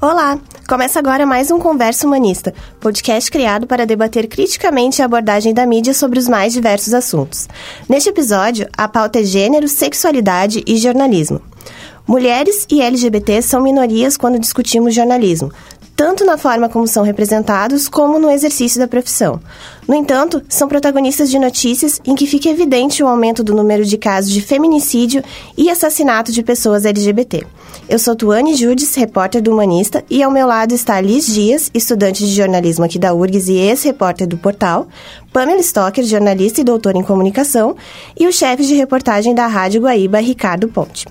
Olá! Começa agora mais um Conversa Humanista, podcast criado para debater criticamente a abordagem da mídia sobre os mais diversos assuntos. Neste episódio, a pauta é gênero, sexualidade e jornalismo. Mulheres e LGBT são minorias quando discutimos jornalismo, tanto na forma como são representados, como no exercício da profissão. No entanto, são protagonistas de notícias em que fica evidente o aumento do número de casos de feminicídio e assassinato de pessoas LGBT. Eu sou Tuane Judes, repórter do Humanista, e ao meu lado está Liz Dias, estudante de jornalismo aqui da URGS e ex-repórter do portal, Pamela Stocker, jornalista e doutora em comunicação, e o chefe de reportagem da Rádio Guaíba, Ricardo Ponte.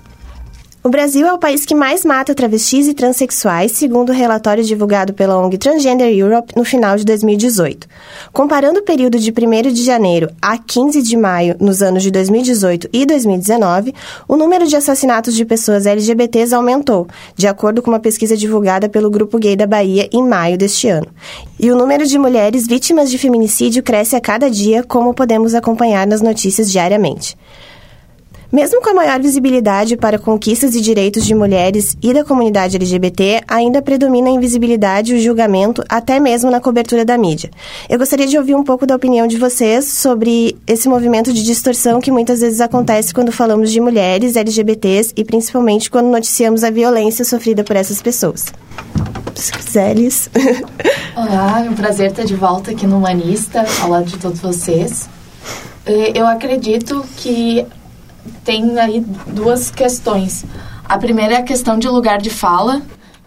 O Brasil é o país que mais mata travestis e transexuais, segundo o relatório divulgado pela ONG Transgender Europe no final de 2018. Comparando o período de 1 de janeiro a 15 de maio nos anos de 2018 e 2019, o número de assassinatos de pessoas LGBTs aumentou, de acordo com uma pesquisa divulgada pelo Grupo Gay da Bahia em maio deste ano. E o número de mulheres vítimas de feminicídio cresce a cada dia, como podemos acompanhar nas notícias diariamente. Mesmo com a maior visibilidade para conquistas e direitos de mulheres e da comunidade LGBT, ainda predomina a invisibilidade e o julgamento, até mesmo na cobertura da mídia. Eu gostaria de ouvir um pouco da opinião de vocês sobre esse movimento de distorção que muitas vezes acontece quando falamos de mulheres, LGBTs e principalmente quando noticiamos a violência sofrida por essas pessoas. Zélis. Olá, é um prazer estar de volta aqui no Humanista, ao lado de todos vocês. Eh, eu acredito que tem aí duas questões. A primeira é a questão de lugar de fala,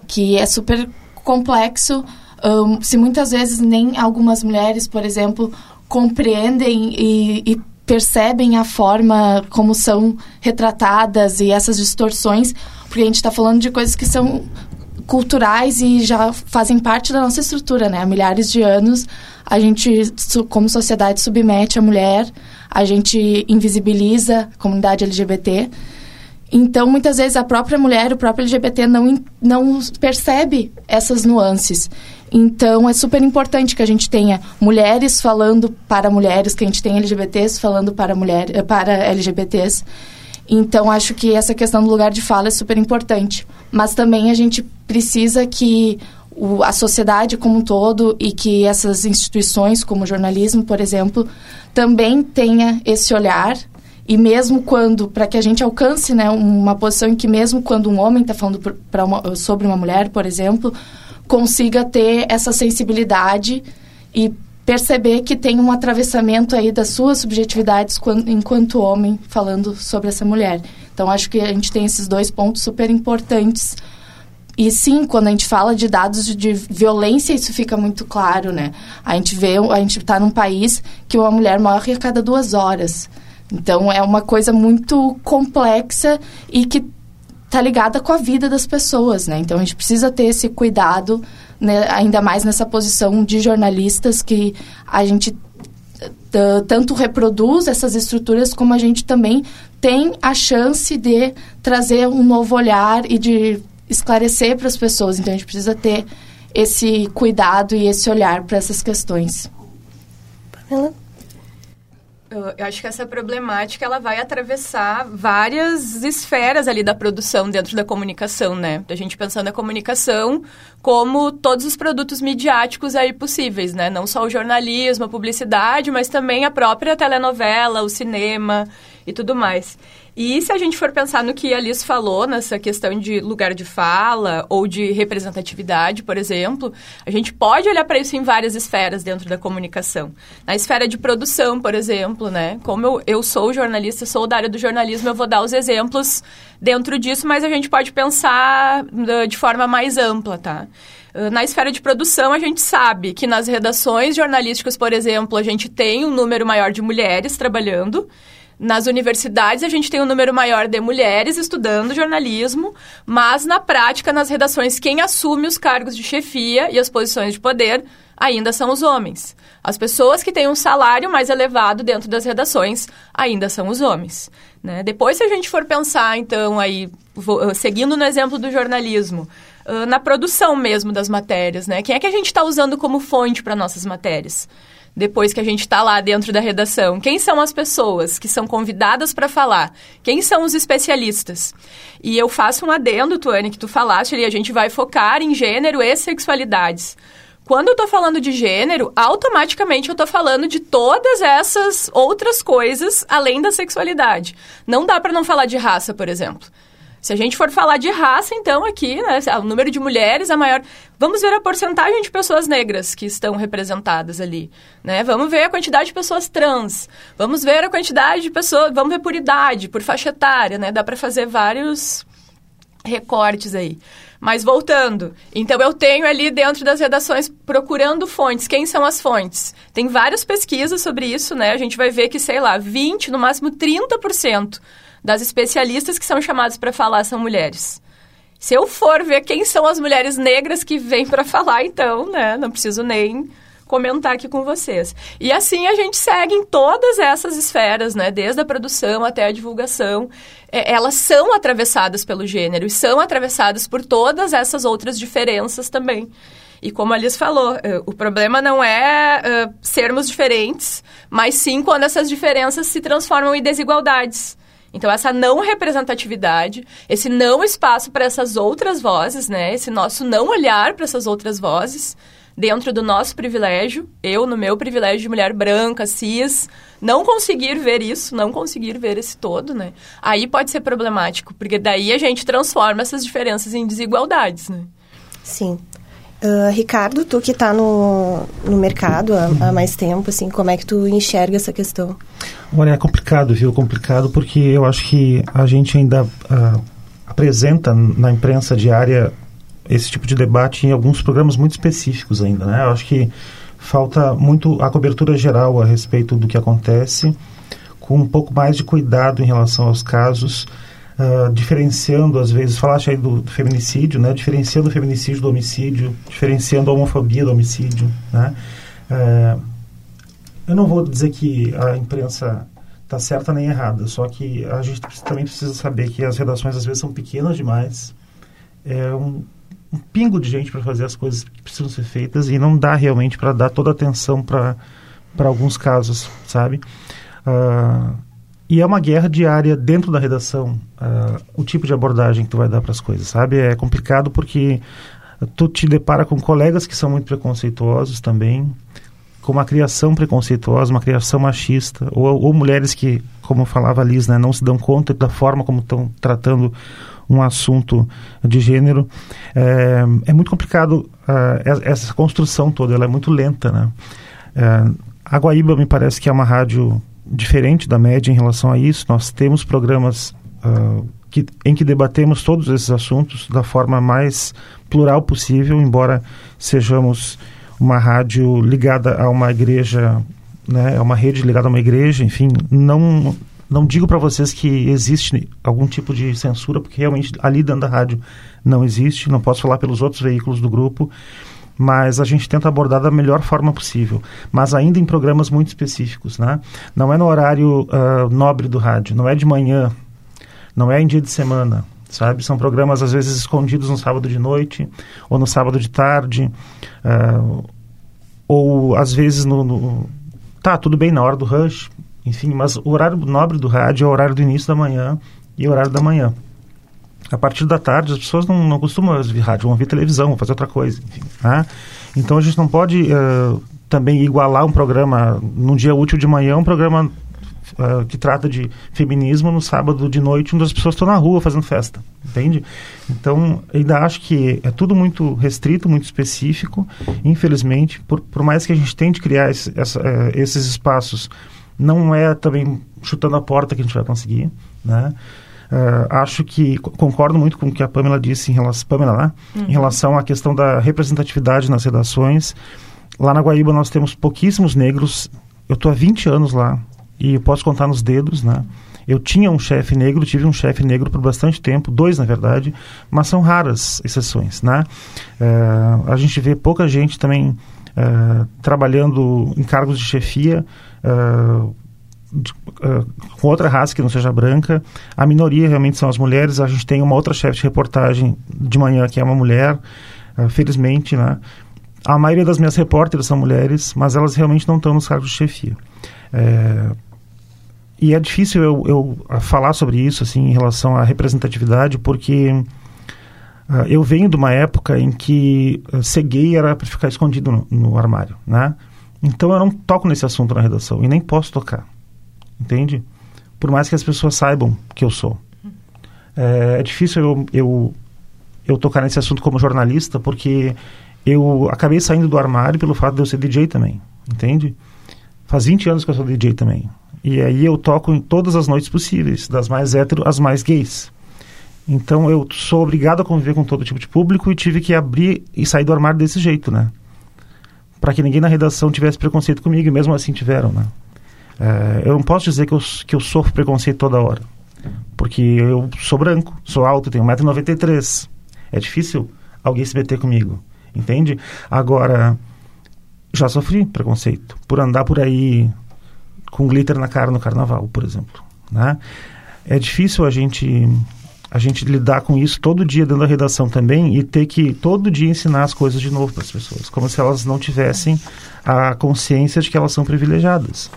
que é super complexo. Um, se muitas vezes nem algumas mulheres, por exemplo, compreendem e, e percebem a forma como são retratadas e essas distorções, porque a gente está falando de coisas que são culturais e já fazem parte da nossa estrutura, né? Há milhares de anos a gente, como sociedade, submete a mulher a gente invisibiliza a comunidade LGBT. Então, muitas vezes, a própria mulher, o próprio LGBT não, não percebe essas nuances. Então, é super importante que a gente tenha mulheres falando para mulheres, que a gente tenha LGBTs falando para, mulher, eh, para LGBTs. Então, acho que essa questão do lugar de fala é super importante. Mas também a gente precisa que o, a sociedade como um todo e que essas instituições, como o jornalismo, por exemplo, também tenha esse olhar e mesmo quando, para que a gente alcance né, uma posição em que mesmo quando um homem está falando pra uma, sobre uma mulher, por exemplo, consiga ter essa sensibilidade e perceber que tem um atravessamento aí das suas subjetividades quando, enquanto homem falando sobre essa mulher. Então, acho que a gente tem esses dois pontos super importantes e sim, quando a gente fala de dados de, violência, isso fica muito claro, né? A gente vê, a gente está num país que uma mulher morre a cada duas horas. Então, é uma coisa muito complexa e que está ligada com a vida das pessoas, né? Então, a gente precisa ter esse cuidado, né? ainda mais nessa posição de jornalistas que a gente tanto reproduz essas estruturas como a gente também tem a chance de trazer um novo olhar e de esclarecer para as pessoas. Então a gente precisa ter esse cuidado e esse olhar para essas questões. Pamela? Eu acho que essa problemática ela vai atravessar várias esferas ali da produção dentro da comunicação, né? A gente pensando a comunicação como todos os produtos midiáticos aí possíveis, né? Não só o jornalismo, a publicidade, mas também a própria telenovela, o cinema e tudo mais. E se a gente for pensar no que a Liz falou, nessa questão de lugar de fala ou de representatividade, por exemplo, a gente pode olhar para isso em várias esferas dentro da comunicação. Na esfera de produção, por exemplo, né? Como eu, eu sou jornalista, sou da área do jornalismo, eu vou dar os exemplos dentro disso, mas a gente pode pensar de forma mais ampla, tá? Na esfera de produção, a gente sabe que nas redações jornalísticas, por exemplo, a gente tem um número maior de mulheres trabalhando. Nas universidades, a gente tem um número maior de mulheres estudando jornalismo, mas na prática, nas redações, quem assume os cargos de chefia e as posições de poder ainda são os homens. As pessoas que têm um salário mais elevado dentro das redações ainda são os homens. Né? Depois, se a gente for pensar, então, aí, vou, seguindo no exemplo do jornalismo, uh, na produção mesmo das matérias, né? Quem é que a gente está usando como fonte para nossas matérias? Depois que a gente está lá dentro da redação? Quem são as pessoas que são convidadas para falar? Quem são os especialistas? E eu faço um adendo, Tuane, que tu falaste ali, a gente vai focar em gênero e sexualidades. Quando eu tô falando de gênero, automaticamente eu tô falando de todas essas outras coisas além da sexualidade. Não dá para não falar de raça, por exemplo. Se a gente for falar de raça, então, aqui, né, o número de mulheres é maior. Vamos ver a porcentagem de pessoas negras que estão representadas ali, né? Vamos ver a quantidade de pessoas trans. Vamos ver a quantidade de pessoas... Vamos ver por idade, por faixa etária, né? Dá para fazer vários recortes aí. Mas voltando, então eu tenho ali dentro das redações procurando fontes. Quem são as fontes? Tem várias pesquisas sobre isso, né? A gente vai ver que, sei lá, 20, no máximo 30% das especialistas que são chamadas para falar são mulheres. Se eu for ver quem são as mulheres negras que vêm para falar, então, né, não preciso nem comentar aqui com vocês. E assim a gente segue em todas essas esferas, né? Desde a produção até a divulgação. É, elas são atravessadas pelo gênero e são atravessadas por todas essas outras diferenças também. E como a Liz falou, uh, o problema não é uh, sermos diferentes, mas sim quando essas diferenças se transformam em desigualdades. Então, essa não representatividade, esse não espaço para essas outras vozes, né? Esse nosso não olhar para essas outras vozes, dentro do nosso privilégio, eu, no meu privilégio de mulher branca, cis, não conseguir ver isso, não conseguir ver esse todo, né? Aí pode ser problemático, porque daí a gente transforma essas diferenças em desigualdades, né? Sim. Uh, Ricardo, tu que está no, no mercado há, há, mais tempo, assim, como é que tu enxerga essa questão? Olha, é complicado, viu? Complicado porque eu acho que a gente ainda uh, apresenta na imprensa diária esse tipo de debate em alguns programas muito específicos ainda, né? Eu acho que falta muito a cobertura geral a respeito do que acontece, com um pouco mais de cuidado em relação aos casos, diferenciando, às vezes, falaste aí do, do, feminicídio, né? Diferenciando o feminicídio do homicídio, diferenciando a homofobia do homicídio, né? Eu não vou dizer que a imprensa está certa nem errada, só que a gente também precisa saber que as redações às vezes são pequenas demais, é um, um pingo de gente para fazer as coisas que precisam ser feitas e não dá realmente para dar toda a atenção para alguns casos, sabe? Uh, e é uma guerra diária dentro da redação, uh, o tipo de abordagem que tu vai dar para as coisas, sabe? É complicado porque tu te depara com colegas que são muito preconceituosos também, com uma criação preconceituosa, uma criação machista, ou, ou mulheres que, como falava a Liz, né, não se dão conta da forma como estão tratando um assunto de gênero. É, é muito complicado uh, essa construção toda, ela é muito lenta, né? Uh, a Guaíba me parece que é uma rádio diferente da média em relação a isso. Nós temos programas uh, que, em que debatemos todos esses assuntos da forma mais plural possível, embora sejamos uma rádio ligada a uma igreja, né, é uma rede ligada a uma igreja, enfim, não não digo para vocês que existe algum tipo de censura, porque realmente ali dentro da rádio não existe, não posso falar pelos outros veículos do grupo, mas a gente tenta abordar da melhor forma possível, mas ainda em programas muito específicos, né? Não é no horário uh, nobre do rádio, não é de manhã, não é em dia de semana, sabe? São programas às vezes escondidos no sábado de noite ou no sábado de tarde, uh, ou às vezes no, no, tá tudo bem na hora do rush, enfim, mas o horário nobre do rádio é o horário do início da manhã e o horário da manhã a partir da tarde as pessoas não, não costumam ouvir rádio, vão ouvir televisão, vão fazer outra coisa. Enfim, né? Então a gente não pode uh, também igualar um programa num dia útil de manhã, um programa uh, que trata de feminismo no sábado de noite, onde as pessoas estão na rua fazendo festa, entende? Então ainda acho que é tudo muito restrito, muito específico. Infelizmente, por, por mais que a gente tente criar esse, essa, uh, esses espaços, não é também chutando a porta que a gente vai conseguir, né? Uh, acho que concordo muito com o que a Pamela disse em relação, Pamela, né? uhum. em relação à questão da representatividade nas redações. Lá na Guaíba nós temos pouquíssimos negros. Eu estou há 20 anos lá e posso contar nos dedos, né? Eu tinha um chefe negro, tive um chefe negro por bastante tempo, dois na verdade, mas são raras exceções, né? Uh, a gente vê pouca gente também uh, trabalhando em cargos de chefia, uh, uh, com outra raça que não seja branca. A minoria realmente são as mulheres. A gente tem uma outra chefe de reportagem de manhã que é uma mulher, uh, felizmente, né? A maioria das minhas repórteres são mulheres, mas elas realmente não estão nos cargos de chefia. É, e é difícil eu, eu, falar sobre isso assim em relação à representatividade, porque uh, eu venho de uma época em que ser gay era para ficar escondido no, no, armário, né? Então eu não toco nesse assunto na redação e nem posso tocar, entende? Por mais que as pessoas saibam que eu sou. É, é difícil eu, eu, eu tocar nesse assunto como jornalista, porque eu acabei saindo do armário pelo fato de eu ser DJ também, entende? Faz 20 anos que eu sou DJ também. E aí eu toco em todas as noites possíveis, das mais hétero às mais gays. Então eu sou obrigado a conviver com todo tipo de público e tive que abrir e sair do armário desse jeito, né? Para que ninguém na redação tivesse preconceito comigo, e mesmo assim tiveram, né? É, eu não posso dizer que eu, que eu sofro preconceito toda hora. Porque eu sou branco, sou alto, tenho 1,93m. É difícil alguém se meter comigo, entende? Agora, já sofri preconceito por andar por aí com glitter na cara no carnaval, por exemplo. Né? É difícil a gente a gente lidar com isso todo dia dentro da redação também e ter que todo dia ensinar as coisas de novo para as pessoas, como se elas não tivessem a consciência de que elas são privilegiadas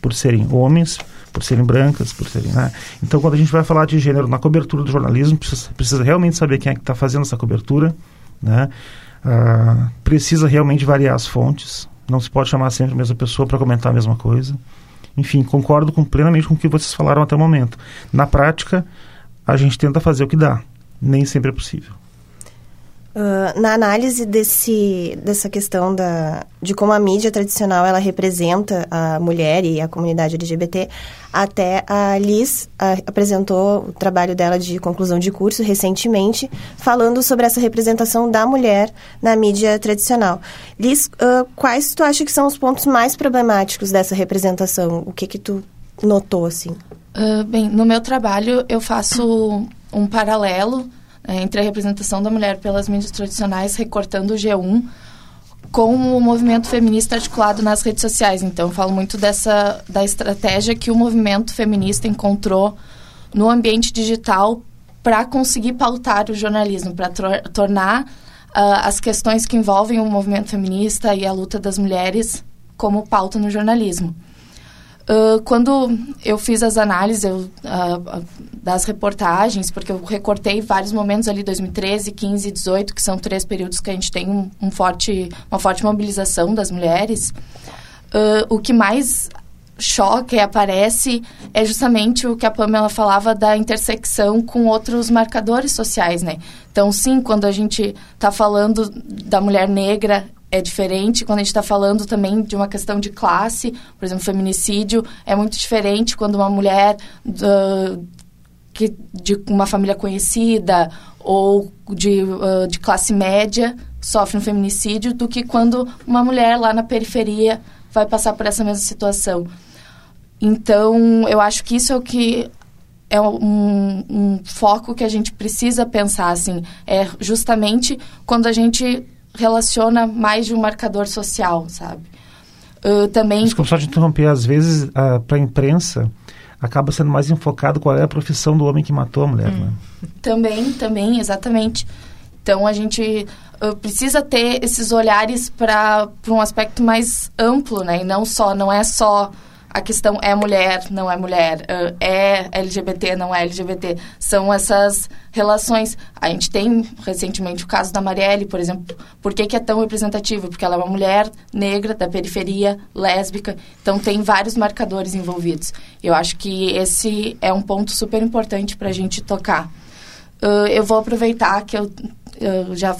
por serem homens, por serem brancas, por serem. Né? Então, quando a gente vai falar de gênero na cobertura do jornalismo, precisa, precisa realmente saber quem é que está fazendo essa cobertura, né? Ah, precisa realmente variar as fontes. Não se pode chamar sempre a mesma pessoa para comentar a mesma coisa. Enfim, concordo com, plenamente com o que vocês falaram até o momento. Na prática, a gente tenta fazer o que dá. Nem sempre é possível. Uh, na análise desse, dessa questão da, de como a mídia tradicional ela representa a mulher e a comunidade LGBT, até a Liz uh, apresentou o trabalho dela de conclusão de curso recentemente, falando sobre essa representação da mulher na mídia tradicional. Liz, uh, quais tu acha que são os pontos mais problemáticos dessa representação? O que que tu notou, assim? bem, no meu trabalho eu faço um paralelo entre a representação da mulher pelas mídias tradicionais, recortando o G1, com o movimento feminista articulado nas redes sociais. Então, eu falo muito dessa da estratégia que o movimento feminista encontrou no ambiente digital para conseguir pautar o jornalismo, para tornar uh, as questões que envolvem o movimento feminista e a luta das mulheres como pauta no jornalismo. Uh, quando eu fiz as análises eu, uh, das reportagens, porque eu recortei vários momentos ali, 2013, 15 e 18, que são três períodos que a gente tem um, um forte, uma forte mobilização das mulheres, uh, o que mais choca e aparece é justamente o que a Pamela falava da intersecção com outros marcadores sociais, né? Então, sim, quando a gente está falando da mulher negra é diferente quando a gente está falando também de uma questão de classe, por exemplo, feminicídio é muito diferente quando uma mulher uh, que, de uma família conhecida ou de, uh, de classe média sofre um feminicídio do que quando uma mulher lá na periferia vai passar por essa mesma situação. Então, eu acho que isso é o que é um, um foco que a gente precisa pensar, assim, é justamente quando a gente relaciona mais de um marcador social, sabe? Uh, também... Desculpa só de interromper, às vezes uh, para a imprensa acaba sendo mais enfocado qual é a profissão do homem que matou a mulher, hum. né? Também, também, exatamente. Então a gente uh, precisa ter esses olhares para um aspecto mais amplo, né? E não só, não é só a questão é mulher, não é mulher, é LGBT, não é LGBT. São essas relações. A gente tem recentemente o caso da Marielle, por exemplo. Por que, que é tão representativa? Porque ela é uma mulher negra, da periferia, lésbica. Então, tem vários marcadores envolvidos. Eu acho que esse é um ponto super importante para a gente tocar. Eu vou aproveitar que eu uh, já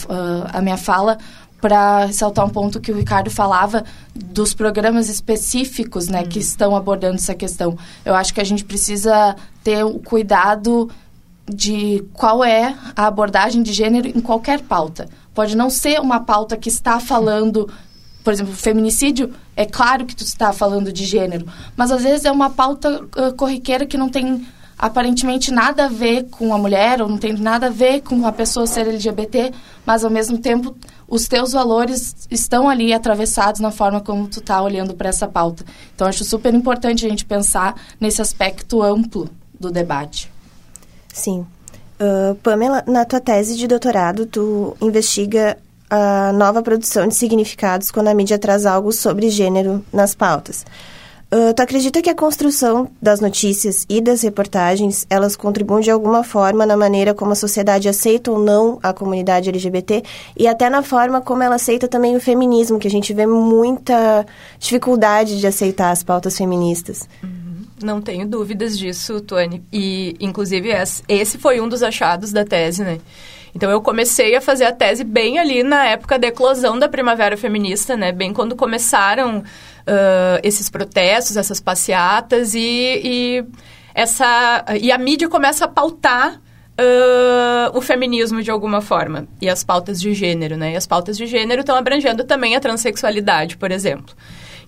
a minha fala para ressaltar um ponto que o Ricardo falava dos programas específicos né, que estão abordando essa questão. Eu acho que a gente precisa ter o cuidado de qual é a abordagem de gênero em qualquer pauta. Pode não ser uma pauta que está falando, por exemplo, feminicídio, é claro que tu está falando de gênero, mas às vezes é uma pauta uh, corriqueira que não tem aparentemente nada a ver com a mulher ou não tem nada a ver com a pessoa ser LGBT, mas ao mesmo tempo os teus valores estão ali atravessados na forma como tu tá olhando para essa pauta. Então acho super importante a gente pensar nesse aspecto amplo do debate. Sim. Uh, Pamela, na tua tese de doutorado, tu investiga a nova produção de significados quando a mídia traz algo sobre gênero nas pautas. Uh, tu acredita que a construção das notícias e das reportagens, elas contribuem de alguma forma na maneira como a sociedade aceita ou não a comunidade LGBT e até na forma como ela aceita também o feminismo, que a gente vê muita dificuldade de aceitar as pautas feministas? Uhum. Não tenho dúvidas disso, Tony. E, inclusive, esse foi um dos achados da tese, né? Então eu comecei a fazer a tese bem ali na época da eclosão da primavera feminista, né? Bem quando começaram uh, esses protestos, essas passeatas e, e, essa e a mídia começa a pautar Uh, o feminismo de alguma forma e as pautas de gênero, né? E as pautas de gênero estão abrangendo também a transexualidade, por exemplo,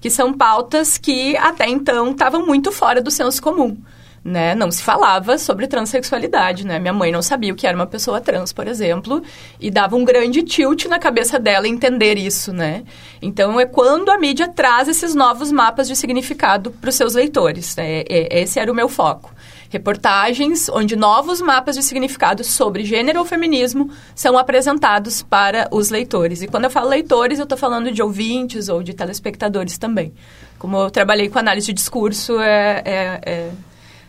que são pautas que até então estavam muito fora do senso comum né? Não se falava sobre transexualidade, né? Minha mãe não sabia o que era uma pessoa trans, por exemplo, e dava um grande tilt na cabeça dela entender isso, né? Então, é quando a mídia traz esses novos mapas de significado para os seus leitores. Né? Esse era o meu foco. Reportagens onde novos mapas de significado sobre gênero ou feminismo são apresentados para os leitores. E quando eu falo leitores, eu estou falando de ouvintes ou de telespectadores também. Como eu trabalhei com análise de discurso, é, é, é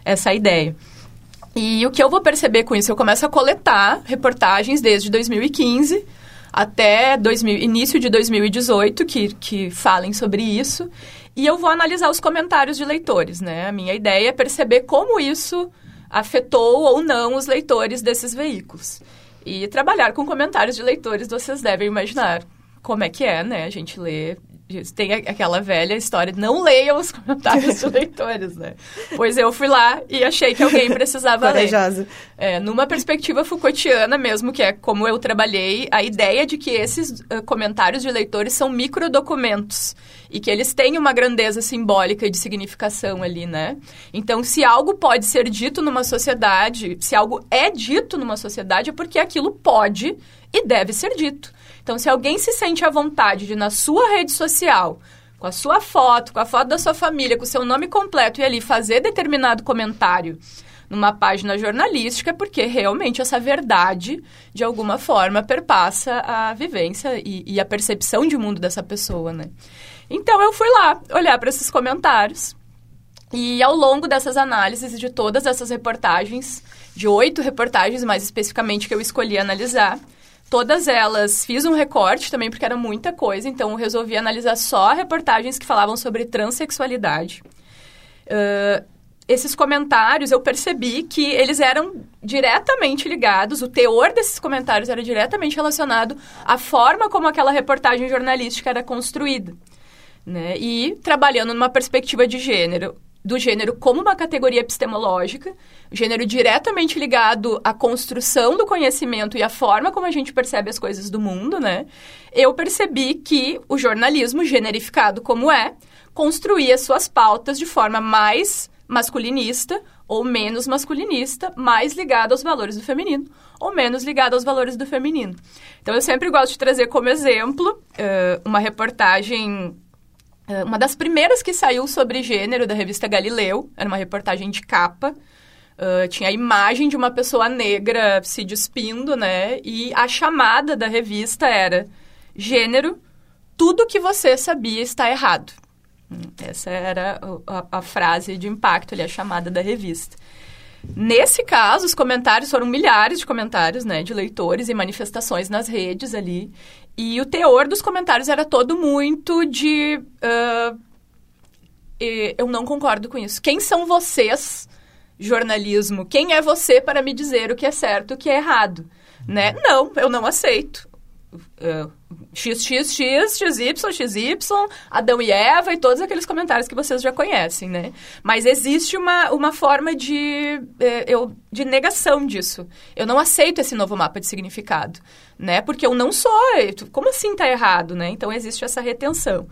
essa ideia. E o que eu vou perceber com isso? Eu começo a coletar reportagens desde 2015 até 2000, início de 2018 que, que falem sobre isso. E eu vou analisar os comentários de leitores, né? A minha ideia é perceber como isso afetou ou não os leitores desses veículos. E trabalhar com comentários de leitores, vocês devem imaginar como é que é, né? A gente lê tem aquela velha história, não leiam os comentários de leitores, né? Pois eu fui lá e achei que alguém precisava ler. É, numa perspectiva Foucaultiana mesmo, que é como eu trabalhei, a ideia de que esses uh, comentários de leitores são microdocumentos e que eles têm uma grandeza simbólica e de significação ali, né? Então, se algo pode ser dito numa sociedade, se algo é dito numa sociedade, é porque aquilo pode e deve ser dito. Então, se alguém se sente à vontade de, na sua rede social, com a sua foto, com a foto da sua família, com o seu nome completo e ali fazer determinado comentário numa página jornalística, é porque realmente essa verdade, de alguma forma, perpassa a vivência e, e a percepção de mundo dessa pessoa, né? Então, eu fui lá olhar para esses comentários e ao longo dessas análises de todas essas reportagens, de oito reportagens mais especificamente que eu escolhi analisar, todas elas fiz um recorte também, porque era muita coisa, então resolvi analisar só reportagens que falavam sobre transexualidade. Uh, esses comentários eu percebi que eles eram diretamente ligados, o teor desses comentários era diretamente relacionado à forma como aquela reportagem jornalística era construída. Né? E trabalhando numa perspectiva de gênero, do gênero como uma categoria epistemológica, gênero diretamente ligado à construção do conhecimento e à forma como a gente percebe as coisas do mundo, né? Eu percebi que o jornalismo, generificado como é, construía suas pautas de forma mais masculinista ou menos masculinista, mais ligada aos valores do feminino ou menos ligada aos valores do feminino. Então, eu sempre gosto de trazer como exemplo uh, uma reportagem uma das primeiras que saiu sobre gênero da revista Galileu, era uma reportagem de capa. Uh, tinha a imagem de uma pessoa negra se despindo, né? E a chamada da revista era: Gênero, tudo que você sabia está errado. Hum, essa era a, a frase de impacto ali, a chamada da revista. Nesse caso, os comentários foram milhares de comentários, né, de leitores e manifestações nas redes ali. E o teor dos comentários era todo muito de. Uh, eu não concordo com isso. Quem são vocês, jornalismo? Quem é você para me dizer o que é certo e o que é errado? Né? Não, eu não aceito. Uh, XXX, XY, XY, Adão e Eva e todos aqueles comentários que vocês já conhecem, né? Mas existe uma, uma forma de, eh, eu, de negação disso. Eu não aceito esse novo mapa de significado, né? Porque eu não sou. Como assim tá errado, né? Então existe essa retenção.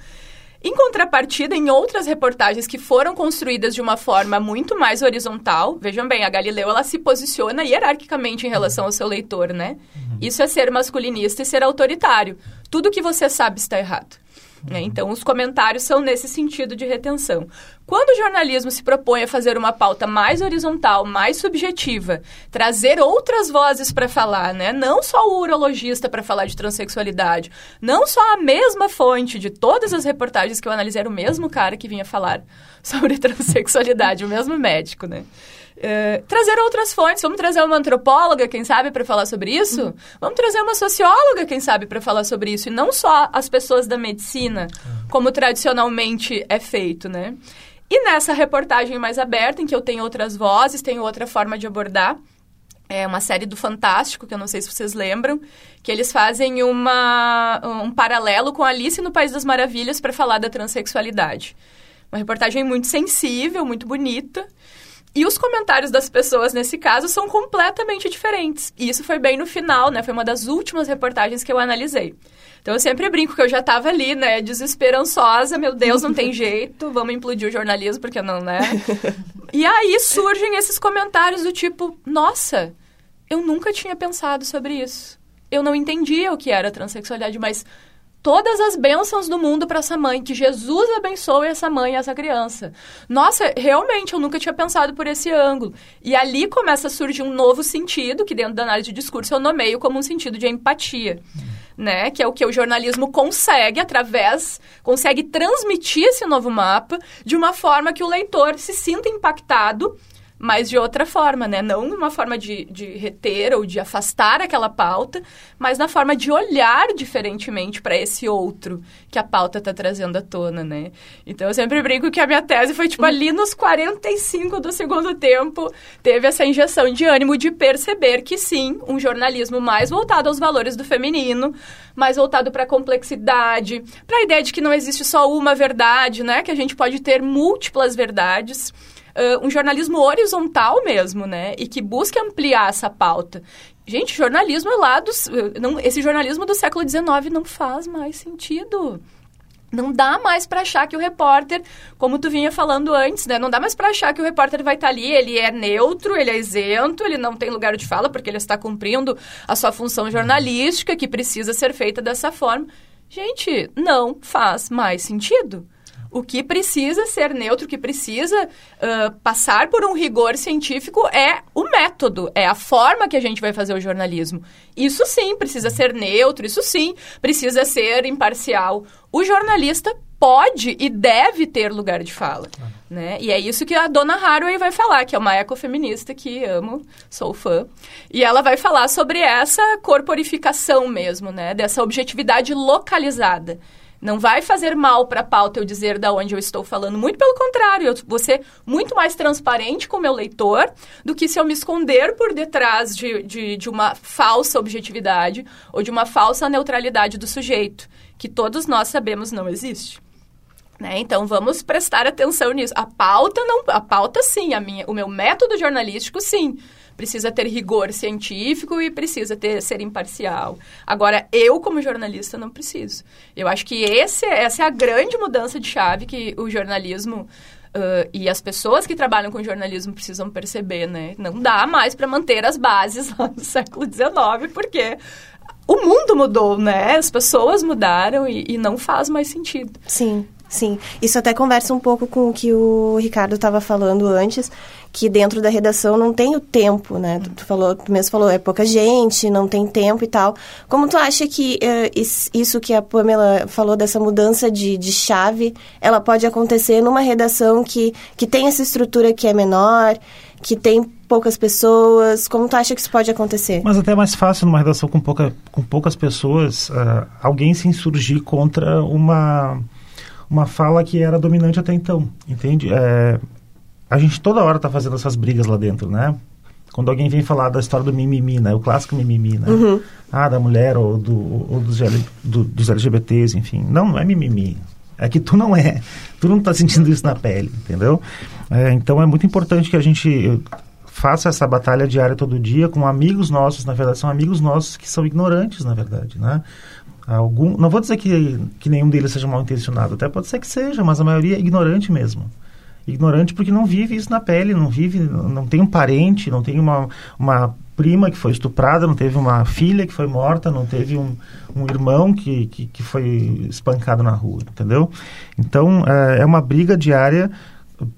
Em contrapartida, em outras reportagens que foram construídas de uma forma muito mais horizontal, vejam bem, a Galileu ela se posiciona hierarquicamente em relação ao seu leitor, né? Uhum. Isso é ser masculinista e ser autoritário. Tudo que você sabe está errado. Né? Então, os comentários são nesse sentido de retenção. Quando o jornalismo se propõe a fazer uma pauta mais horizontal, mais subjetiva, trazer outras vozes para falar, né? não só o urologista para falar de transexualidade, não só a mesma fonte de todas as reportagens que eu analisei, era o mesmo cara que vinha falar sobre transexualidade, o mesmo médico, né? É, trazer outras fontes. Vamos trazer uma antropóloga, quem sabe, para falar sobre isso? Uhum. Vamos trazer uma socióloga, quem sabe, para falar sobre isso. E não só as pessoas da medicina, como tradicionalmente é feito, né? E nessa reportagem mais aberta, em que eu tenho outras vozes, tenho outra forma de abordar, é uma série do Fantástico, que eu não sei se vocês lembram, que eles fazem uma, um paralelo com Alice no País das Maravilhas para falar da transexualidade. Uma reportagem muito sensível, muito bonita. E os comentários das pessoas nesse caso são completamente diferentes. E isso foi bem no final, né? Foi uma das últimas reportagens que eu analisei. Então eu sempre brinco que eu já estava ali, né, desesperançosa, meu Deus, não tem jeito, vamos implodir o jornalismo, porque não, né? e aí surgem esses comentários do tipo, nossa, eu nunca tinha pensado sobre isso. Eu não entendia o que era transexualidade, mas todas as bênçãos do mundo para essa mãe, que Jesus abençoe essa mãe e essa criança. Nossa, realmente eu nunca tinha pensado por esse ângulo. E ali começa a surgir um novo sentido, que dentro da análise de discurso eu nomeio como um sentido de empatia. Né, que é o que o jornalismo consegue através, consegue transmitir esse novo mapa de uma forma que o leitor se sinta impactado mas de outra forma, né? Não uma forma de, de reter ou de afastar aquela pauta, mas na forma de olhar diferentemente para esse outro que a pauta está trazendo à tona, né? Então eu sempre brinco que a minha tese foi tipo ali nos 45 do segundo tempo, teve essa injeção de ânimo de perceber que sim, um jornalismo mais voltado aos valores do feminino, mais voltado para a complexidade, para a ideia de que não existe só uma verdade, né? Que a gente pode ter múltiplas verdades uh, um jornalismo horizontal mesmo, né? E que busca ampliar essa pauta. Gente, jornalismo é lá dos... Não, esse jornalismo do século XIX não faz mais sentido. Não dá mais para achar que o repórter, como tu vinha falando antes, né? Não dá mais para achar que o repórter vai estar tá ali, ele é neutro, ele é isento, ele não tem lugar de fala porque ele está cumprindo a sua função jornalística que precisa ser feita dessa forma. Gente, não faz mais sentido. O que precisa ser neutro, o que precisa uh, passar por um rigor científico é o método, é a forma que a gente vai fazer o jornalismo. Isso sim precisa ser neutro, isso sim precisa ser imparcial. O jornalista pode e deve ter lugar de fala, ah. né? E é isso que a dona Haraway vai falar, que é uma ecofeminista que amo, sou fã. E ela vai falar sobre essa corporificação mesmo, né? Dessa objetividade localizada. Não vai fazer mal para a pauta eu dizer da onde eu estou falando. Muito pelo contrário, eu vou ser muito mais transparente com o meu leitor do que se eu me esconder por detrás de, de, de uma falsa objetividade ou de uma falsa neutralidade do sujeito, que todos nós sabemos não existe. Né? Então vamos prestar atenção nisso. A pauta não, a pauta sim, a minha, o meu método jornalístico sim precisa ter rigor científico e precisa ter, ser imparcial. Agora, eu, como jornalista, não preciso. Eu acho que esse, essa é a grande mudança de chave que o jornalismo Uh, e as pessoas que trabalham com jornalismo precisam perceber, né? Não dá mais para manter as bases lá do século XIX, porque o mundo mudou, né? As pessoas mudaram e, e não faz mais sentido. Sim. Sim, isso até conversa um pouco com o que o Ricardo estava falando antes, que dentro da redação não tem o tempo, né? Tu, tu, falou, tu mesmo falou, é pouca gente, não tem tempo e tal. Como tu acha que uh, isso que a Pamela falou dessa mudança de, de chave, ela pode acontecer numa redação que, que tem essa estrutura que é menor, que tem poucas pessoas? Como tu acha que isso pode acontecer? Mas até é mais fácil numa redação com, pouca, com poucas pessoas, uh, alguém se insurgir contra uma uma fala que era dominante até então, entende? É, a gente toda hora está fazendo essas brigas lá dentro, né? Quando alguém vem falar da história do mimimi, né? O clássico mimimi, né? Uhum. Ah, da mulher ou, do, ou dos, do, dos LGBTs, enfim. Não, não é mimimi. É que tu não é. Tu não está sentindo isso na pele, entendeu? É, então é muito importante que a gente faça essa batalha diária todo dia com amigos nossos, na verdade, são amigos nossos que são ignorantes, na verdade, né? Algum, não vou dizer que, que nenhum deles seja mal intencionado, até pode ser que seja, mas a maioria é ignorante mesmo. Ignorante porque não vive isso na pele, não vive, não tem um parente, não tem uma, uma prima que foi estuprada, não teve uma filha que foi morta, não teve um, um irmão que, que, que foi espancado na rua, entendeu? Então, é, é uma briga diária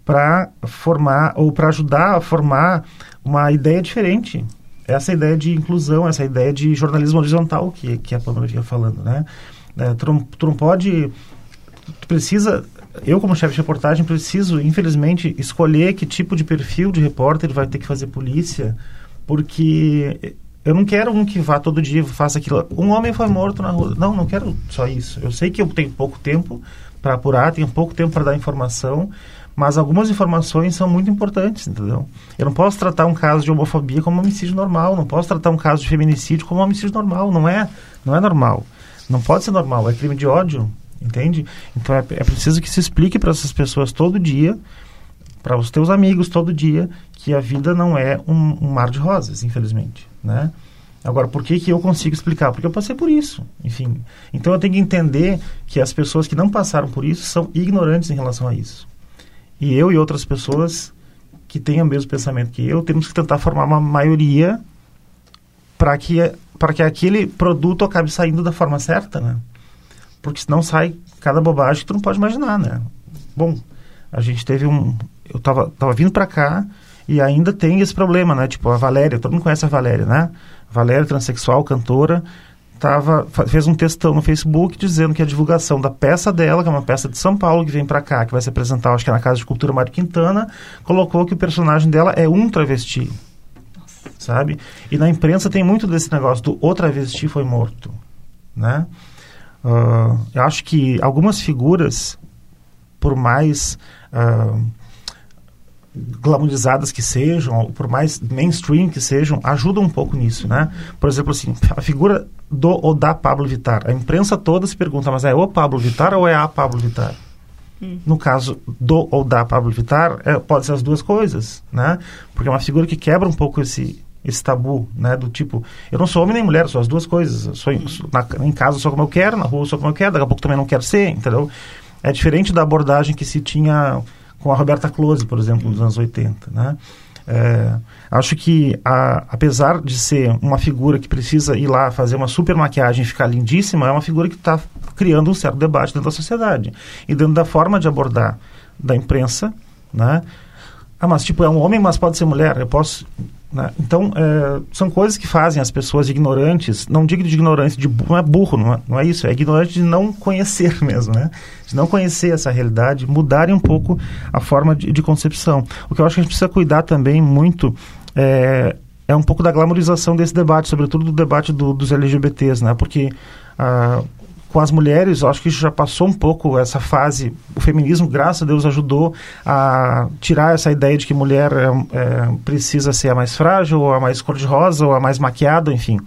para formar ou para ajudar a formar uma ideia diferente. Essa ideia de inclusão, essa ideia de jornalismo horizontal que, que a Pamela vinha falando, né? É, tu, tu não pode... Tu precisa eu como chefe de reportagem preciso, infelizmente, escolher que tipo de perfil de repórter vai ter que fazer polícia, porque eu não quero um que vá todo dia faça aquilo. Um homem foi morto na rua. Não, não quero só isso. Eu sei que eu tenho pouco tempo para apurar, tenho pouco tempo para dar informação, mas algumas informações são muito importantes, entendeu? Eu não posso tratar um caso de homofobia como homicídio normal, não posso tratar um caso de feminicídio como homicídio normal, não é, não é normal. Não pode ser normal, é crime de ódio, entende? Então é, é preciso que se explique para essas pessoas todo dia, para os teus amigos todo dia, que a vida não é um, um mar de rosas, infelizmente, né? Agora, por que, que eu consigo explicar? Porque eu passei por isso, enfim. Então eu tenho que entender que as pessoas que não passaram por isso são ignorantes em relação a isso. E eu e outras pessoas que têm o mesmo pensamento que eu, temos que tentar formar uma maioria para que, para que aquele produto acabe saindo da forma certa, né? Porque senão sai cada bobagem que tu não pode imaginar, né? Bom, a gente teve um... Eu tava, tava vindo para cá e ainda tem esse problema, né? Tipo, a Valéria, todo mundo conhece a Valéria, né? Valéria, transexual, cantora, tava, fez um textão no Facebook dizendo que a divulgação da peça dela, que é uma peça de São Paulo que vem para cá, que vai se apresentar, acho que é na Casa de Cultura Mário Quintana, colocou que o personagem dela é um travesti. Sabe? E na imprensa tem muito desse negócio do o travesti foi morto, né? Uh, eu acho que algumas figuras, por mais uh, glamorizadas que sejam, por mais mainstream que sejam, ajudam um pouco nisso, né? Por exemplo, assim, a figura do ou da Pablo Vittar. A imprensa toda se pergunta, mas é o Pablo Vittar ou é a Pablo Vittar? Hum. No caso do ou da Pablo Vittar, é, pode ser as duas coisas, né? Porque é uma figura que quebra um pouco esse esse tabu, né? Do tipo, eu não sou homem nem mulher, sou as duas coisas. sou, sou na, em casa sou como eu quero, na rua sou como eu quero, daqui a pouco também não quero ser, entendeu? É diferente da abordagem que se tinha com a Roberta Close, por exemplo, nos anos 80, né? É, acho que, a, apesar de ser uma figura que precisa ir lá fazer uma super maquiagem e ficar lindíssima, é uma figura que está criando um certo debate dentro da sociedade. E dentro da forma de abordar da imprensa, né? Ah, mas tipo, é um homem, mas pode ser mulher. Eu posso né? Então, é, são coisas que fazem as pessoas ignorantes, não digo de ignorância, de, não é burro, não é, não é, isso, é ignorante de não conhecer mesmo, né? De não conhecer essa realidade, mudarem um pouco a forma de, de concepção. O que eu acho que a gente precisa cuidar também muito é, é um pouco da glamorização desse debate, sobretudo do debate do, dos LGBTs, né? Porque ah, com as mulheres, acho que já passou um pouco essa fase. O feminismo, graças a Deus, ajudou a tirar essa ideia de que mulher é, é, precisa ser a mais frágil, ou a mais cor-de-rosa, ou a mais maquiada, enfim.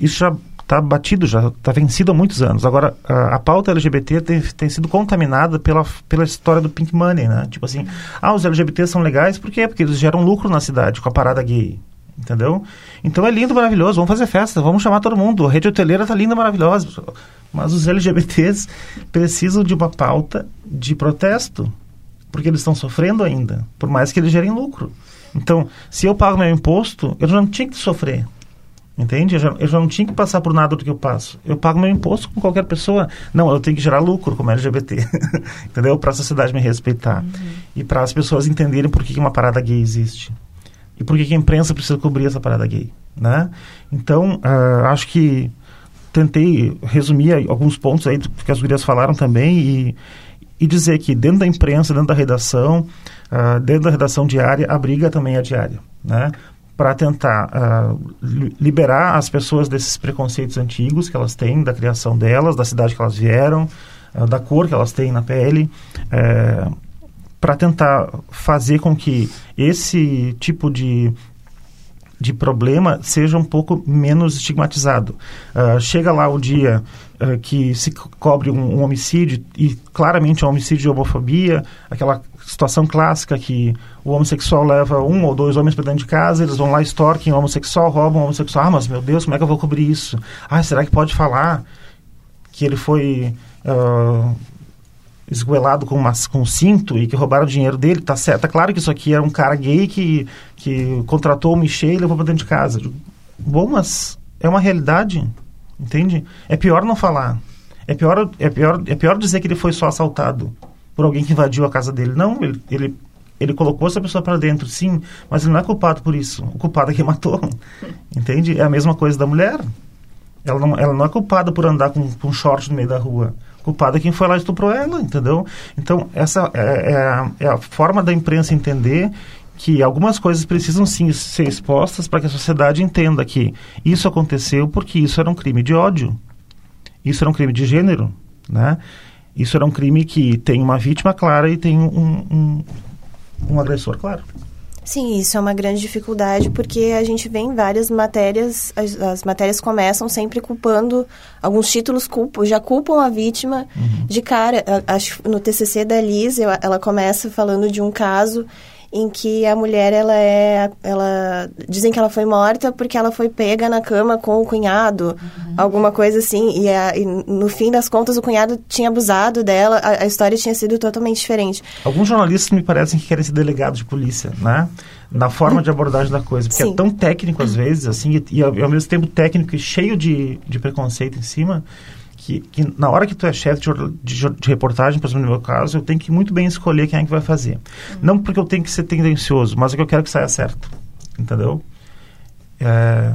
Isso já está batido, já está vencido há muitos anos. Agora, a, a pauta LGBT tem, tem, sido contaminada pela, pela história do pink money, né? Tipo assim, ah, os LGBTs são legais, por quê? Porque eles geram lucro na cidade com a parada gay entendeu? Então é lindo, maravilhoso, vamos fazer festa, vamos chamar todo mundo. A rede hoteleira tá linda, maravilhosa. Mas os LGBTs precisam de uma pauta de protesto, porque eles estão sofrendo ainda, por mais que eles gerem lucro. Então, se eu pago meu imposto, eu já não tinha que sofrer. Entende? Eu já, eu já não tinha que passar por nada do que eu passo. Eu pago meu imposto com qualquer pessoa. Não, eu tenho que gerar lucro como LGBT. Entendeu? Para a sociedade me respeitar. Uhum. E para as pessoas entenderem por que uma parada gay existe. E por que a imprensa precisa cobrir essa parada gay. Né? Então, uh, acho que tentei resumir alguns pontos aí que as gurias falaram também e, e dizer que dentro da imprensa, dentro da redação, uh, dentro da redação diária, a briga também é diária, né? Para tentar uh, liberar as pessoas desses preconceitos antigos que elas têm, da criação delas, da cidade que elas vieram, da cor que elas têm na pele, é, para tentar fazer com que esse tipo de de problema seja um pouco menos estigmatizado. Uh, chega lá o dia uh, que se cobre um, um, homicídio, e claramente é um homicídio de homofobia, aquela situação clássica que o homossexual leva um ou dois homens para dentro de casa, eles vão lá, extorquem o homossexual, roubam o homossexual. Ah, mas meu Deus, como é que eu vou cobrir isso? Ah, será que pode falar que ele foi... Uh, esgoelado com, uma, com um cinto e que roubaram o dinheiro dele, tá certo. Tá claro que isso aqui é um cara gay que, que contratou o Michel e levou pra dentro de casa. Bom, mas é uma realidade, entende? É pior não falar. É pior, é pior, é pior dizer que ele foi só assaltado por alguém que invadiu a casa dele. Não, ele, ele, ele colocou essa pessoa para dentro, sim, mas ele não é culpado por isso. O culpado é quem matou, entende? É a mesma coisa da mulher. Ela não, ela não é culpada por andar com, com short no meio da rua culpado é quem foi lá e estuprou ela, entendeu? Então, essa é, é, é a forma da imprensa entender que algumas coisas precisam sim ser expostas para que a sociedade entenda que isso aconteceu porque isso era um crime de ódio. Isso era um crime de gênero, né? Isso era um crime que tem uma vítima clara e tem um, um, um agressor claro. Sim, isso é uma grande dificuldade porque a gente vê em várias matérias, as, as matérias começam sempre culpando, alguns títulos culpam, já culpam a vítima uhum. de cara. Acho no TCC da Liz, ela começa falando de um caso em que a mulher ela é ela dizem que ela foi morta porque ela foi pega na cama com o cunhado uhum. alguma coisa assim e, a, e, no fim das contas o cunhado tinha abusado dela a, a, história tinha sido totalmente diferente alguns jornalistas me parecem que querem ser delegados de polícia né na forma de abordagem da coisa porque é Sim. é tão técnico às vezes assim e, e, ao mesmo tempo técnico e cheio de, de preconceito em cima que, que na hora que tu é chefe de, de, de, reportagem, por exemplo, no meu caso, eu tenho que muito bem escolher quem é que vai fazer. Uhum. Não porque eu tenho que ser tendencioso, mas é que eu quero que saia certo. Entendeu? É,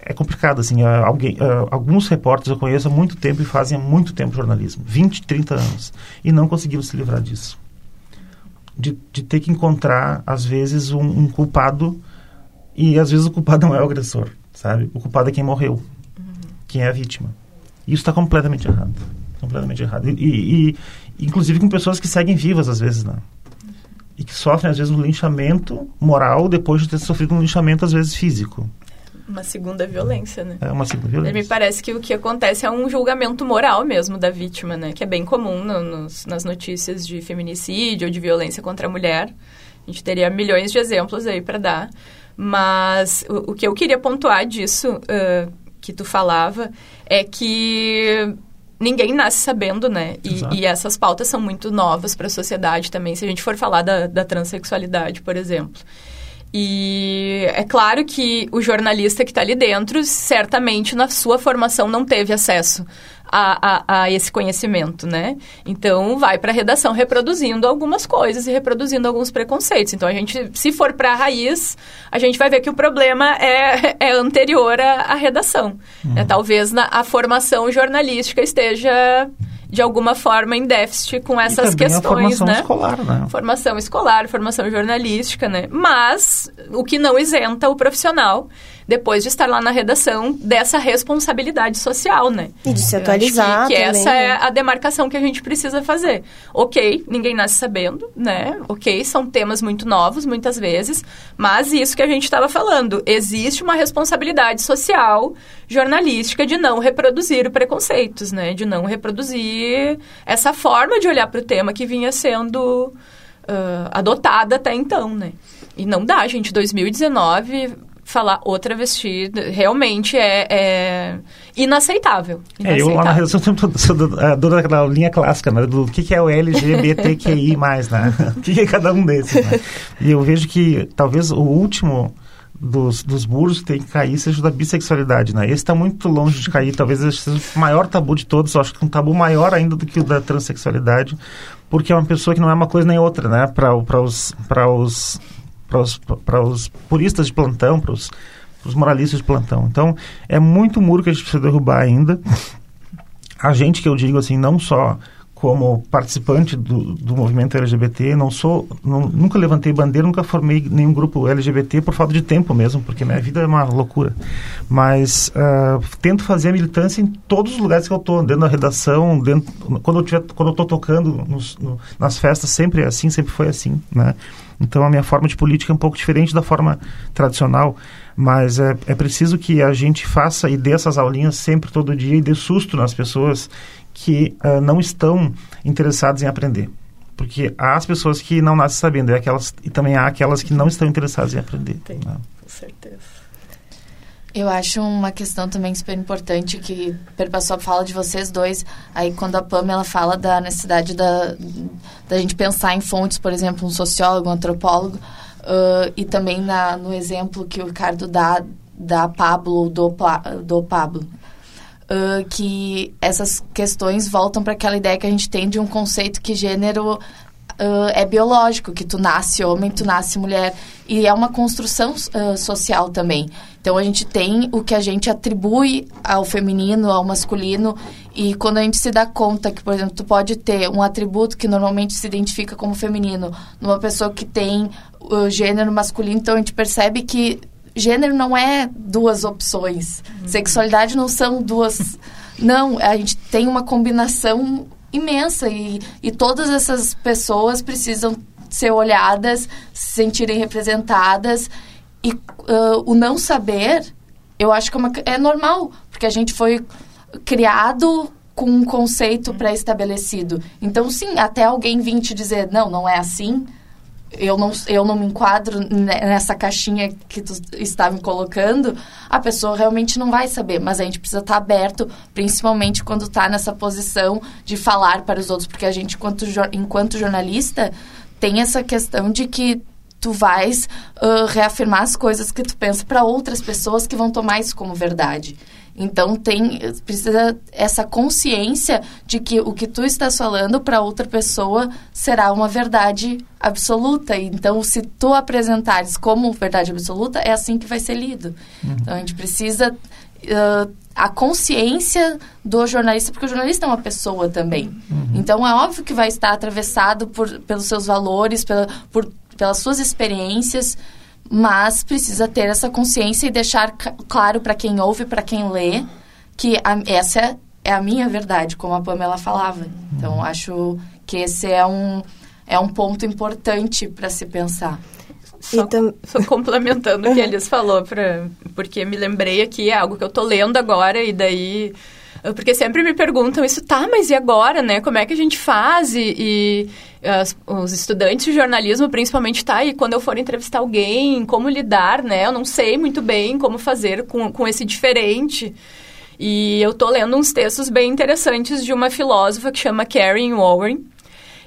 é complicado, assim. É, alguém, é, alguns repórteres eu conheço há muito tempo e fazem há muito tempo jornalismo 20, 30 anos e não conseguiram se livrar disso. De, de ter que encontrar, às vezes, um, um culpado e às vezes o culpado não é o agressor, sabe? O culpado é quem morreu, uhum. quem é a vítima. Isso está completamente errado. Completamente errado. E, e, inclusive com pessoas que seguem vivas às vezes, né? E que sofrem às vezes um linchamento moral depois de ter sofrido um linchamento às vezes físico. Uma segunda violência, né? É uma segunda violência. Me parece que o que acontece é um julgamento moral mesmo da vítima, né? Que é bem comum no, nos, nas notícias de feminicídio ou de violência contra a mulher. A gente teria milhões de exemplos aí para dar. Mas o, o, que eu queria pontuar disso, uh, que tu falava, é que ninguém nasce sabendo, né? E, e essas pautas são muito novas para a sociedade também, se a gente for falar da, da transexualidade, por exemplo. E é claro que o jornalista que está ali dentro, certamente na sua formação não teve acesso a, a, a esse conhecimento, né? Então, vai para a redação reproduzindo algumas coisas e reproduzindo alguns preconceitos. Então, a gente, se for para a raiz, a gente vai ver que o problema é, é anterior à, à redação. Uhum. É, talvez na, a formação jornalística esteja de alguma forma em déficit com essas questões, formação né? escolar, né? Formação escolar, formação jornalística, né? Mas o que não isenta o profissional depois de estar lá na redação dessa responsabilidade social, né? E de se atualizar. que, que também, essa né? é a demarcação que a gente precisa fazer. Ok, ninguém nasce sabendo, né? Ok, são temas muito novos muitas vezes, mas isso que a gente estava falando, existe uma responsabilidade social, jornalística de não reproduzir preconceitos, né? De não reproduzir essa forma de olhar para o tema que vinha sendo uh, adotada até então, né? E não dá, gente. 2019 falar outra vestida realmente é, é inaceitável, inaceitável. É, eu lá na redação sempre sou dou daquela linha clássica, né? Do que, que é o LGBTQI+, né? o que, que é cada um desses, né? E eu vejo que talvez o último dos, dos muros que tem que cair seja o da bissexualidade, né? Esse está muito longe de cair, talvez esse seja o maior tabu de todos, eu acho que um tabu maior ainda do que o da transexualidade, porque é uma pessoa que não é uma coisa nem outra, né? Para os, os para os puristas de plantão, para os moralistas de plantão. Então, é muito muro que a gente precisa derrubar ainda. A gente que eu digo assim, não só como participante do, do movimento LGBT, não sou, não, nunca levantei bandeira, nunca formei nenhum grupo LGBT por falta de tempo mesmo, porque minha vida é uma loucura. Mas uh, tento fazer a militância em todos os lugares que eu estou, dentro da redação, dentro, quando eu quando eu estou tocando nos, no, nas festas, sempre é assim, sempre foi assim, né? Então a minha forma de política é um pouco diferente da forma tradicional, mas é, é preciso que a gente faça e dê essas aulinhas sempre, todo dia, e dê susto nas pessoas que uh, não estão interessadas em aprender. Porque há as pessoas que não nascem sabendo, e, aquelas, e também há aquelas que não estão interessadas em aprender. Tem, né? com certeza. Eu acho uma questão também super importante que perpassou a fala de vocês dois. Aí, quando a Pamela fala da necessidade da, da gente pensar em fontes, por exemplo, um sociólogo, um antropólogo, uh, e também na, no exemplo que o Ricardo dá da Pablo, do, do Pablo. Uh, que essas questões voltam para aquela ideia que a gente tem de um conceito que gênero uh, é biológico, que tu nasce homem, tu nasce mulher. E é uma construção uh, social também. Então, a gente tem o que a gente atribui ao feminino, ao masculino. E quando a gente se dá conta que, por exemplo, tu pode ter um atributo que normalmente se identifica como feminino numa pessoa que tem o gênero masculino, então a gente percebe que gênero não é duas opções. Uhum. Sexualidade não são duas... Não, a gente tem uma combinação imensa e, e todas essas pessoas precisam ser olhadas, se sentirem representadas e uh, o não saber, eu acho que é, uma, é normal, porque a gente foi criado com um conceito pré-estabelecido. Então, sim, até alguém vir te dizer, não, não é assim, eu não, eu não me enquadro nessa caixinha que tu estava me colocando, a pessoa realmente não vai saber. Mas a gente precisa estar aberto, principalmente quando está nessa posição de falar para os outros. Porque a gente, enquanto, enquanto jornalista, tem essa questão de que tu vais uh, reafirmar as coisas que tu pensa para outras pessoas que vão tomar isso como verdade. Então tem precisa essa consciência de que o que tu estás falando para outra pessoa será uma verdade absoluta. Então, se tu apresentares como verdade absoluta, é assim que vai ser lido. Uhum. Então, a gente precisa uh, a consciência do jornalista, porque o jornalista é uma pessoa também. Uhum. Então, é óbvio que vai estar atravessado por, pelos seus valores, pela, por, pelas suas experiências mas precisa ter essa consciência e deixar claro para quem ouve, para quem lê, que a, essa é a minha verdade, como a Pamela falava. Então, uhum. acho que esse é um, é um ponto importante para se pensar. Só, então... só complementando o que a Elis falou, pra, porque me lembrei aqui, é algo que eu tô lendo agora, e daí porque sempre me perguntam isso, tá, mas e agora, né? Como é que a gente faz? E, e as, os estudantes de jornalismo, principalmente, tá, e quando eu for entrevistar alguém, como lidar, né? Eu não sei muito bem como fazer com, com esse diferente. E eu tô lendo uns textos bem interessantes de uma filósofa que chama Karen Warren.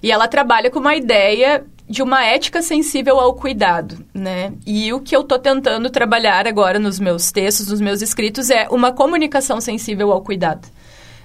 E ela trabalha com uma ideia de uma ética sensível ao cuidado, né? E o que eu estou tentando trabalhar agora nos meus textos, nos meus escritos, é uma comunicação sensível ao cuidado.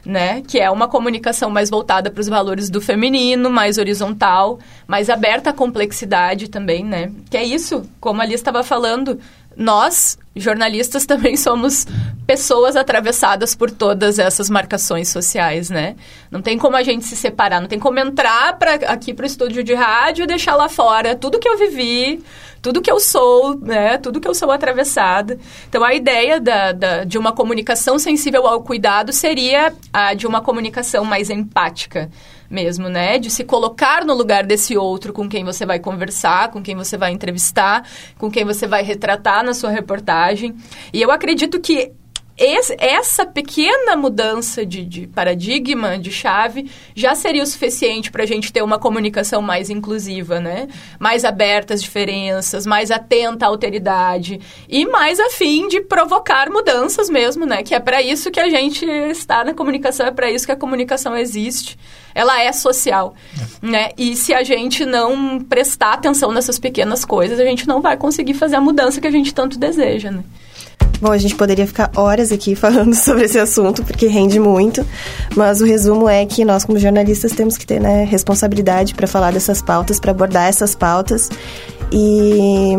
Né? Que é uma comunicação mais voltada para os valores do feminino, mais horizontal, mais aberta à complexidade também, né? Que é isso, como ali estava falando, nós, jornalistas, também somos pessoas atravessadas por todas essas marcações sociais, né? Não tem como a gente se separar, não tem como entrar pra, aqui para o estúdio de rádio e deixar lá fora tudo que eu vivi, tudo que eu sou, né? Tudo que eu sou atravessada. Então, a ideia da, da, de uma comunicação sensível ao cuidado seria a de uma comunicação mais empática mesmo, né? De se colocar no lugar desse outro com quem você vai conversar, com quem você vai entrevistar, com quem você vai retratar na sua reportagem. E eu acredito que esse, essa pequena mudança de, de, paradigma, de chave, já seria o suficiente para a gente ter uma comunicação mais inclusiva, né? Mais aberta às diferenças, mais atenta à alteridade e mais afim de provocar mudanças mesmo, né? Que é para isso que a gente está na comunicação, é para isso que a comunicação existe. Ela é social, é. né? E se a gente não prestar atenção nessas pequenas coisas, a gente não vai conseguir fazer a mudança que a gente tanto deseja, né? Bom, a gente poderia ficar horas aqui falando sobre esse assunto, porque rende muito, mas o resumo é que nós, como jornalistas, temos que ter né, responsabilidade para falar dessas pautas, para abordar essas pautas e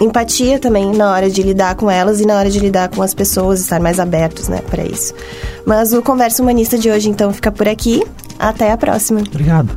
empatia também na hora de lidar com elas e na hora de lidar com as pessoas, estar mais abertos né, para isso. Mas o Conversa Humanista de hoje, então, fica por aqui. Até a próxima. Obrigado.